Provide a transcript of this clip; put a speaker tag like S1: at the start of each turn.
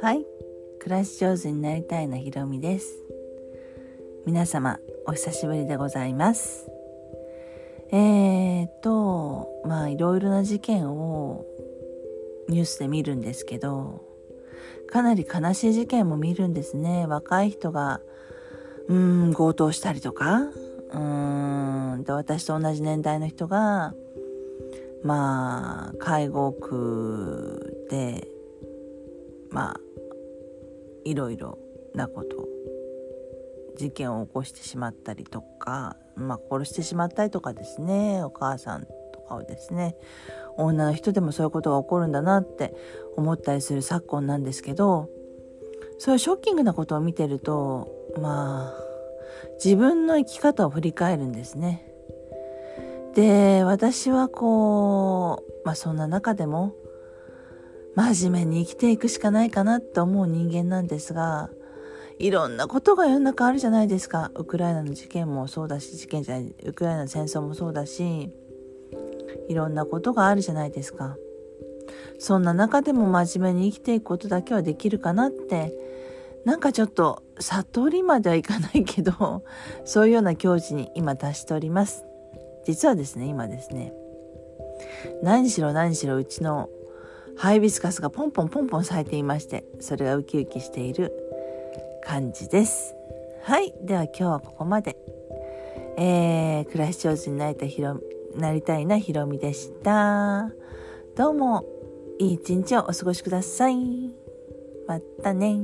S1: はい。暮らし上手になりたいなひろみです。皆様お久しぶりでございます。えーとまあいろいろな事件をニュースで見るんですけどかなり悲しい事件も見るんですね。若い人がうーん強盗したりとかうーんで私と同じ年代の人がまあ介護区でまあいろいろなこと事件を起こしてしまったりとか、まあ、殺してしまったりとかですねお母さんとかをですね女の人でもそういうことが起こるんだなって思ったりする昨今なんですけどそういうショッキングなことを見てるとまあ自分の生き方を振り返るんですね。で私はこうまあそんな中でも真面目に生きていくしかないかなって思う人間なんですがいろんなことが世の中あるじゃないですか。ウクライナの事件もそうだし事件じゃないウクライナの戦争もそうだしいろんなことがあるじゃないですか。そんな中でも真面目に生きていくことだけはできるかなってなんかちょっと悟りまではいかないけどそういうような境地に今達しております。実はですね今ですね何しろ何しろうちのハイビスカスがポンポンポンポン咲いていましてそれがウキウキしている感じです。はいでは今日はここまで。えー、暮らし上手になりたひろなりたいなひろみでした。どうもいい一日をお過ごしください。またね。